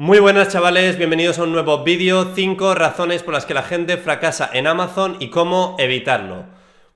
Muy buenas chavales, bienvenidos a un nuevo vídeo, 5 razones por las que la gente fracasa en Amazon y cómo evitarlo.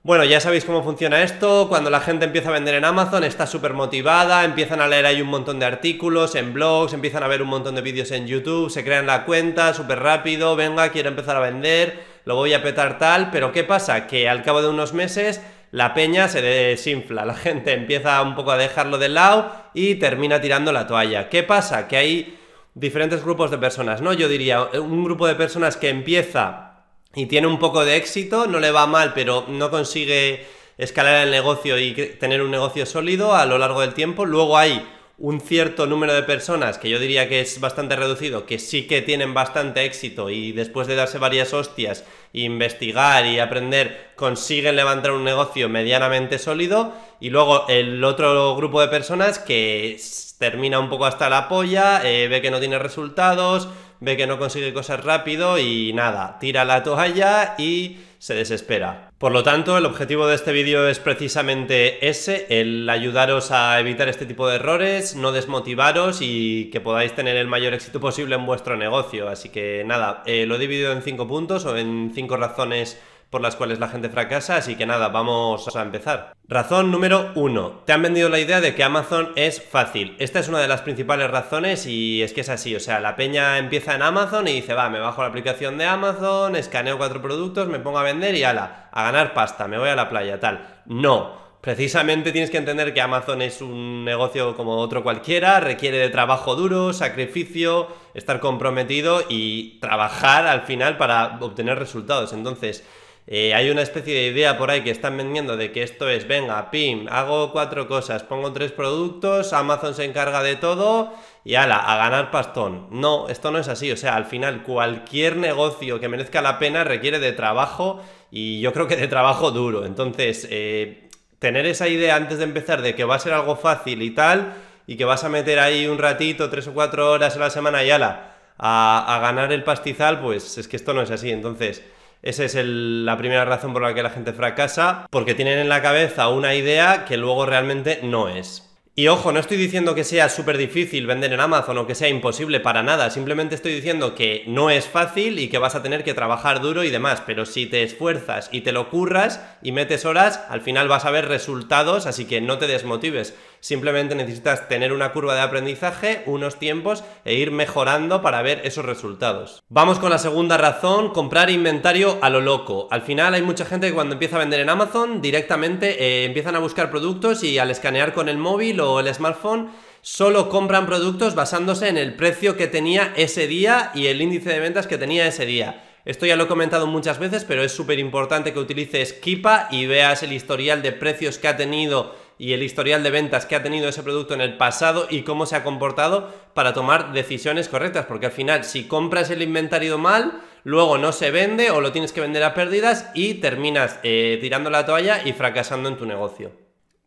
Bueno, ya sabéis cómo funciona esto, cuando la gente empieza a vender en Amazon está súper motivada, empiezan a leer ahí un montón de artículos en blogs, empiezan a ver un montón de vídeos en YouTube, se crean la cuenta súper rápido, venga, quiero empezar a vender, lo voy a petar tal, pero ¿qué pasa? Que al cabo de unos meses la peña se desinfla, la gente empieza un poco a dejarlo de lado y termina tirando la toalla. ¿Qué pasa? Que hay diferentes grupos de personas, ¿no? Yo diría, un grupo de personas que empieza y tiene un poco de éxito, no le va mal, pero no consigue escalar el negocio y tener un negocio sólido a lo largo del tiempo. Luego hay un cierto número de personas, que yo diría que es bastante reducido, que sí que tienen bastante éxito y después de darse varias hostias, investigar y aprender, consiguen levantar un negocio medianamente sólido. Y luego el otro grupo de personas que termina un poco hasta la polla, eh, ve que no tiene resultados, ve que no consigue cosas rápido y nada, tira la toalla y se desespera. Por lo tanto, el objetivo de este vídeo es precisamente ese, el ayudaros a evitar este tipo de errores, no desmotivaros y que podáis tener el mayor éxito posible en vuestro negocio. Así que nada, eh, lo he dividido en cinco puntos o en cinco razones por las cuales la gente fracasa, así que nada, vamos a empezar. Razón número uno. Te han vendido la idea de que Amazon es fácil. Esta es una de las principales razones y es que es así, o sea, la peña empieza en Amazon y dice, va, me bajo la aplicación de Amazon, escaneo cuatro productos, me pongo a vender y ala, a ganar pasta, me voy a la playa, tal. No. Precisamente tienes que entender que Amazon es un negocio como otro cualquiera, requiere de trabajo duro, sacrificio, estar comprometido y trabajar al final para obtener resultados. Entonces, eh, hay una especie de idea por ahí que están vendiendo de que esto es, venga, pim, hago cuatro cosas, pongo tres productos, Amazon se encarga de todo y ala, a ganar pastón. No, esto no es así. O sea, al final cualquier negocio que merezca la pena requiere de trabajo y yo creo que de trabajo duro. Entonces, eh, tener esa idea antes de empezar de que va a ser algo fácil y tal y que vas a meter ahí un ratito, tres o cuatro horas a la semana y ala, a, a ganar el pastizal, pues es que esto no es así. Entonces... Esa es la primera razón por la que la gente fracasa, porque tienen en la cabeza una idea que luego realmente no es. Y ojo, no estoy diciendo que sea súper difícil vender en Amazon o que sea imposible para nada, simplemente estoy diciendo que no es fácil y que vas a tener que trabajar duro y demás, pero si te esfuerzas y te lo curras y metes horas, al final vas a ver resultados, así que no te desmotives, simplemente necesitas tener una curva de aprendizaje, unos tiempos e ir mejorando para ver esos resultados. Vamos con la segunda razón, comprar inventario a lo loco. Al final hay mucha gente que cuando empieza a vender en Amazon directamente eh, empiezan a buscar productos y al escanear con el móvil o el smartphone solo compran productos basándose en el precio que tenía ese día y el índice de ventas que tenía ese día. Esto ya lo he comentado muchas veces, pero es súper importante que utilices Kipa y veas el historial de precios que ha tenido y el historial de ventas que ha tenido ese producto en el pasado y cómo se ha comportado para tomar decisiones correctas, porque al final si compras el inventario mal, luego no se vende o lo tienes que vender a pérdidas y terminas eh, tirando la toalla y fracasando en tu negocio.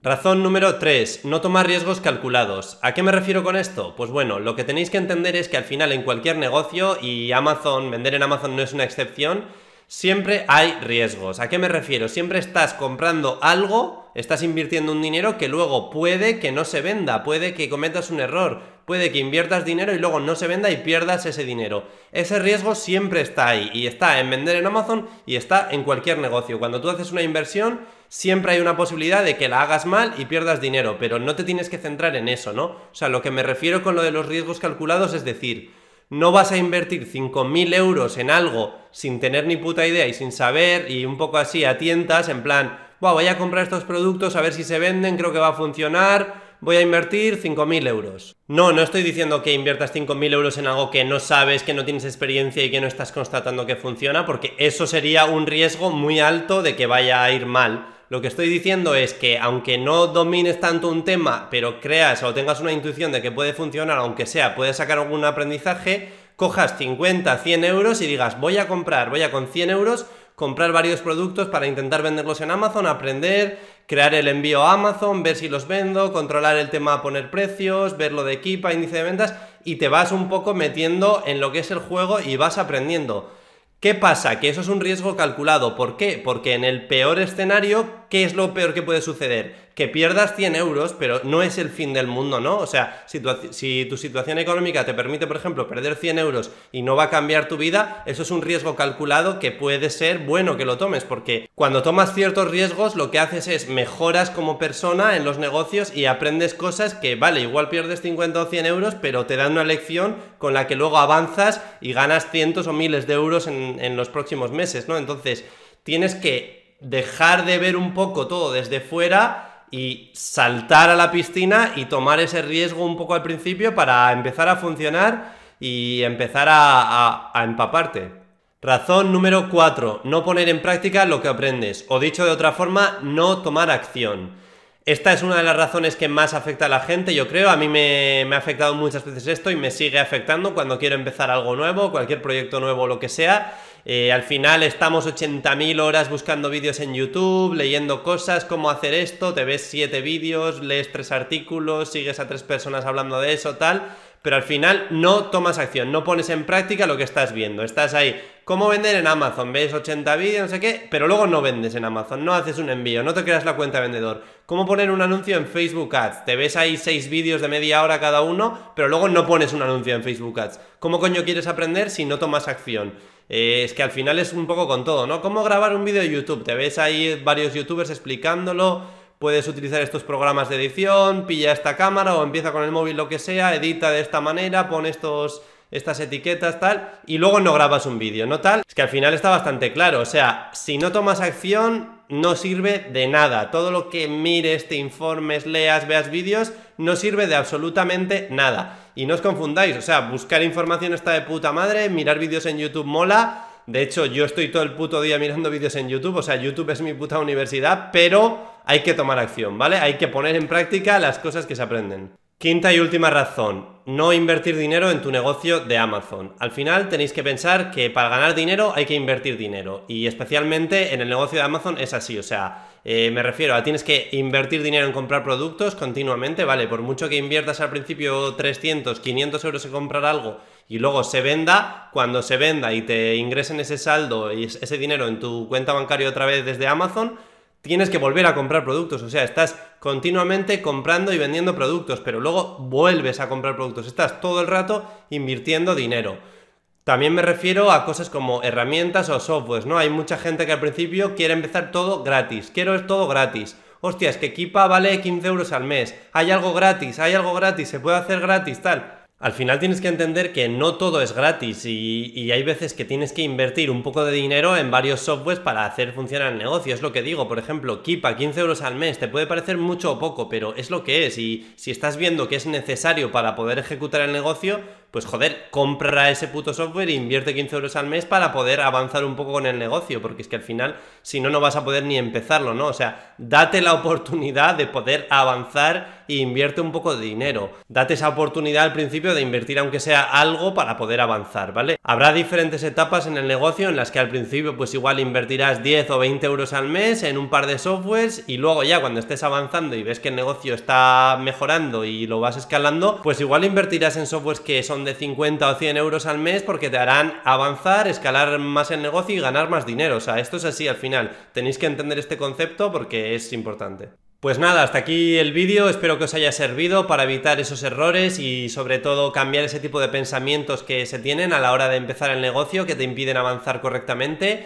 Razón número 3. No tomar riesgos calculados. ¿A qué me refiero con esto? Pues bueno, lo que tenéis que entender es que al final en cualquier negocio, y Amazon, vender en Amazon no es una excepción, siempre hay riesgos. ¿A qué me refiero? Siempre estás comprando algo, estás invirtiendo un dinero que luego puede que no se venda, puede que cometas un error, puede que inviertas dinero y luego no se venda y pierdas ese dinero. Ese riesgo siempre está ahí y está en vender en Amazon y está en cualquier negocio. Cuando tú haces una inversión, siempre hay una posibilidad de que la hagas mal y pierdas dinero, pero no te tienes que centrar en eso, ¿no? O sea, lo que me refiero con lo de los riesgos calculados es decir, no vas a invertir 5.000 euros en algo sin tener ni puta idea y sin saber y un poco así a tientas, en plan, voy a comprar estos productos a ver si se venden, creo que va a funcionar, voy a invertir 5.000 euros. No, no estoy diciendo que inviertas 5.000 euros en algo que no sabes, que no tienes experiencia y que no estás constatando que funciona, porque eso sería un riesgo muy alto de que vaya a ir mal. Lo que estoy diciendo es que aunque no domines tanto un tema, pero creas o tengas una intuición de que puede funcionar, aunque sea, puedes sacar algún aprendizaje, cojas 50, 100 euros y digas, voy a comprar, voy a con 100 euros comprar varios productos para intentar venderlos en Amazon, aprender, crear el envío a Amazon, ver si los vendo, controlar el tema poner precios, ver lo de equipa, índice de ventas y te vas un poco metiendo en lo que es el juego y vas aprendiendo. ¿Qué pasa? Que eso es un riesgo calculado. ¿Por qué? Porque en el peor escenario ¿qué es lo peor que puede suceder? Que pierdas 100 euros, pero no es el fin del mundo, ¿no? O sea, si tu, si tu situación económica te permite, por ejemplo, perder 100 euros y no va a cambiar tu vida, eso es un riesgo calculado que puede ser bueno que lo tomes, porque cuando tomas ciertos riesgos, lo que haces es mejoras como persona en los negocios y aprendes cosas que, vale, igual pierdes 50 o 100 euros, pero te dan una lección con la que luego avanzas y ganas cientos o miles de euros en, en los próximos meses, ¿no? Entonces, tienes que dejar de ver un poco todo desde fuera y saltar a la piscina y tomar ese riesgo un poco al principio para empezar a funcionar y empezar a, empaparte. Razón número 4. No poner en práctica lo que aprendes. O dicho de otra forma, no tomar acción. Esta es una de las razones que más afecta a la gente, yo creo. A mí me, me, ha afectado muchas veces esto y me sigue afectando cuando quiero empezar algo nuevo, cualquier proyecto nuevo, lo que sea. Eh, al final estamos 80.000 horas buscando vídeos en YouTube, leyendo cosas, cómo hacer esto, te ves 7 vídeos, lees 3 artículos, sigues a 3 personas hablando de eso, tal, pero al final no tomas acción, no pones en práctica lo que estás viendo. Estás ahí, ¿cómo vender en Amazon? Ves 80 vídeos, no sé qué, pero luego no vendes en Amazon, no haces un envío, no te creas la cuenta vendedor. ¿Cómo poner un anuncio en Facebook Ads? Te ves ahí 6 vídeos de media hora cada uno, pero luego no pones un anuncio en Facebook Ads. ¿Cómo coño quieres aprender si no tomas acción? Eh, es que al final es un poco con todo, ¿no? ¿Cómo grabar un vídeo de YouTube? Te ves ahí varios youtubers explicándolo, puedes utilizar estos programas de edición, pilla esta cámara o empieza con el móvil lo que sea, edita de esta manera, pone estos estas etiquetas, tal, y luego no grabas un vídeo, ¿no tal? Es que al final está bastante claro, o sea, si no tomas acción, no sirve de nada. Todo lo que mires, te informes, leas, veas vídeos, no sirve de absolutamente nada. Y no os confundáis, o sea, buscar información está de puta madre, mirar vídeos en YouTube mola. De hecho, yo estoy todo el puto día mirando vídeos en YouTube, o sea, YouTube es mi puta universidad, pero hay que tomar acción, ¿vale? Hay que poner en práctica las cosas que se aprenden. Quinta y última razón, no invertir dinero en tu negocio de Amazon. Al final tenéis que pensar que para ganar dinero hay que invertir dinero y especialmente en el negocio de Amazon es así, o sea, eh, me refiero a tienes que invertir dinero en comprar productos continuamente, ¿vale? Por mucho que inviertas al principio 300, 500 euros en comprar algo y luego se venda, cuando se venda y te ingresen ese saldo y ese dinero en tu cuenta bancaria otra vez desde Amazon, tienes que volver a comprar productos. O sea, estás continuamente comprando y vendiendo productos, pero luego vuelves a comprar productos. Estás todo el rato invirtiendo dinero. También me refiero a cosas como herramientas o softwares, ¿no? Hay mucha gente que al principio quiere empezar todo gratis. Quiero todo gratis. Hostia, es que Equipa vale 15 euros al mes. Hay algo gratis, hay algo gratis, se puede hacer gratis, tal. Al final tienes que entender que no todo es gratis y, hay veces que tienes que invertir un poco de dinero en varios softwares para hacer funcionar el negocio. Es lo que digo, por ejemplo, Kipa, 15 euros al mes, te puede parecer mucho o poco, pero es lo que es y si estás viendo que es necesario para poder ejecutar el negocio, pues joder, compra ese puto software e invierte 15 euros al mes para poder avanzar un poco con el negocio, porque es que al final, si no, no vas a poder ni empezarlo, ¿no? O sea, date la oportunidad de poder avanzar e invierte un poco de dinero. Date esa oportunidad al principio de invertir aunque sea algo para poder avanzar, ¿vale? Habrá diferentes etapas en el negocio en las que al principio pues igual invertirás 10 o 20 euros al mes en un par de softwares y luego ya cuando estés avanzando y ves que el negocio está mejorando y lo vas escalando, pues igual invertirás en softwares que son de 50 o 100 euros al mes porque te harán avanzar, escalar más el negocio y ganar más dinero. O sea, esto es así al final. Tenéis que entender este concepto porque es importante. Pues nada, hasta aquí el vídeo, espero que os haya servido para evitar esos errores y sobre todo cambiar ese tipo de pensamientos que se tienen a la hora de empezar el negocio que te impiden avanzar correctamente.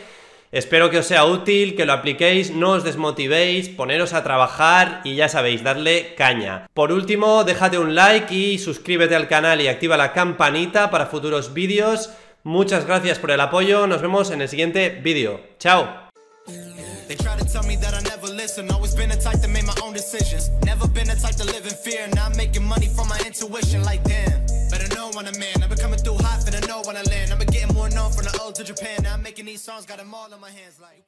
Espero que os sea útil, que lo apliquéis, no os desmotivéis, poneros a trabajar y ya sabéis, darle caña. Por último, déjate un like y suscríbete al canal y activa la campanita para futuros vídeos. Muchas gracias por el apoyo, nos vemos en el siguiente vídeo. ¡Chao! Better know when I'm man. I've been coming through hot, finna know when I land. I've been getting more known from the old to Japan. Now I'm making these songs, got them all in my hands like.